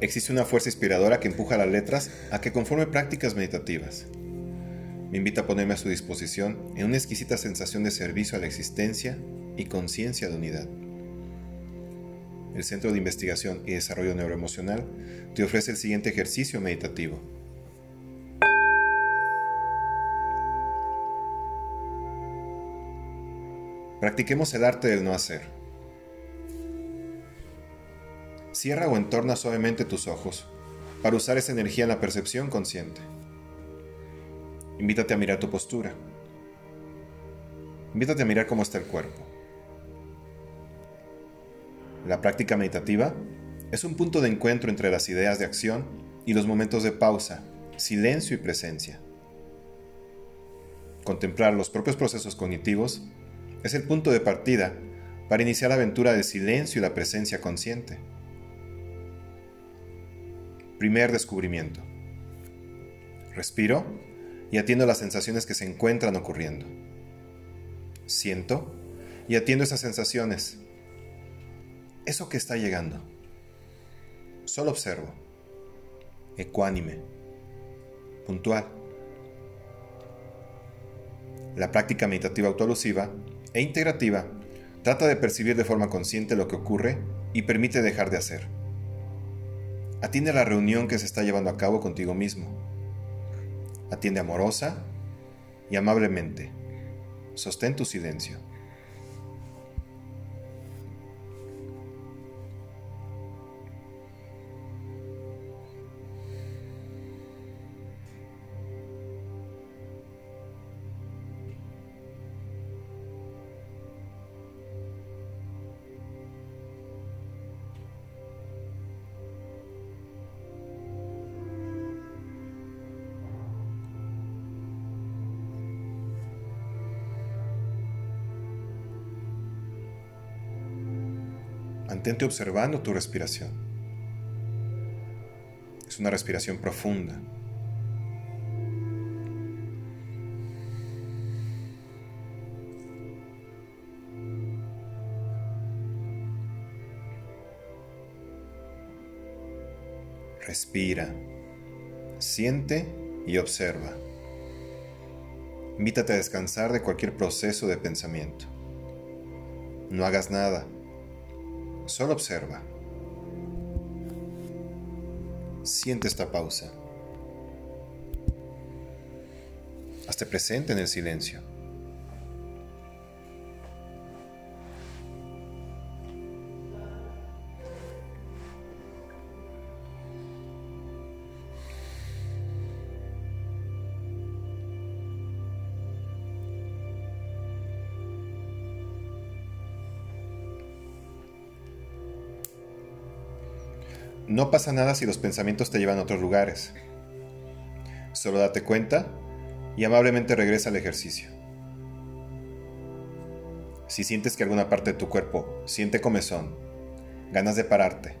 Existe una fuerza inspiradora que empuja las letras a que conforme prácticas meditativas. Me invita a ponerme a su disposición en una exquisita sensación de servicio a la existencia y conciencia de unidad. El Centro de Investigación y Desarrollo Neuroemocional te ofrece el siguiente ejercicio meditativo. Practiquemos el arte del no hacer. Cierra o entorna suavemente tus ojos para usar esa energía en la percepción consciente. Invítate a mirar tu postura. Invítate a mirar cómo está el cuerpo. La práctica meditativa es un punto de encuentro entre las ideas de acción y los momentos de pausa, silencio y presencia. Contemplar los propios procesos cognitivos es el punto de partida para iniciar la aventura del silencio y la presencia consciente. Primer descubrimiento. Respiro y atiendo las sensaciones que se encuentran ocurriendo. Siento y atiendo esas sensaciones. Eso que está llegando. Solo observo. Ecuánime. Puntual. La práctica meditativa autoalusiva e integrativa trata de percibir de forma consciente lo que ocurre y permite dejar de hacer. Atiende la reunión que se está llevando a cabo contigo mismo. Atiende amorosa y amablemente. Sostén tu silencio. Mantente observando tu respiración. Es una respiración profunda. Respira, siente y observa. Invítate a descansar de cualquier proceso de pensamiento. No hagas nada Solo observa. Siente esta pausa. Hazte presente en el silencio. No pasa nada si los pensamientos te llevan a otros lugares. Solo date cuenta y amablemente regresa al ejercicio. Si sientes que alguna parte de tu cuerpo siente comezón, ganas de pararte,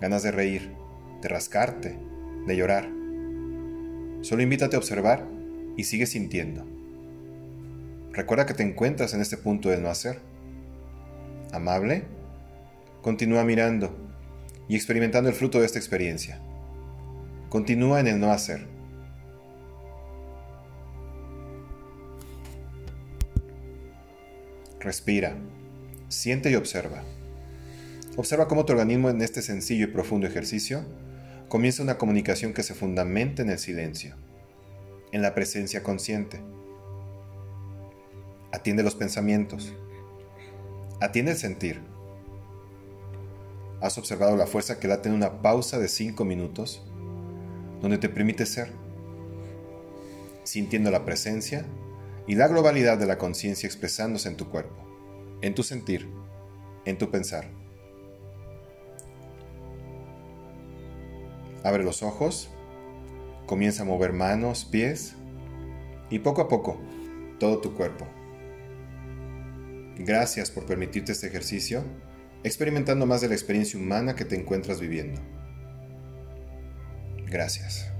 ganas de reír, de rascarte, de llorar, solo invítate a observar y sigue sintiendo. Recuerda que te encuentras en este punto del no hacer. Amable, continúa mirando y experimentando el fruto de esta experiencia. Continúa en el no hacer. Respira, siente y observa. Observa cómo tu organismo en este sencillo y profundo ejercicio comienza una comunicación que se fundamenta en el silencio, en la presencia consciente. Atiende los pensamientos. Atiende el sentir has observado la fuerza que late en una pausa de 5 minutos, donde te permite ser, sintiendo la presencia y la globalidad de la conciencia expresándose en tu cuerpo, en tu sentir, en tu pensar. Abre los ojos, comienza a mover manos, pies y poco a poco todo tu cuerpo. Gracias por permitirte este ejercicio experimentando más de la experiencia humana que te encuentras viviendo. Gracias.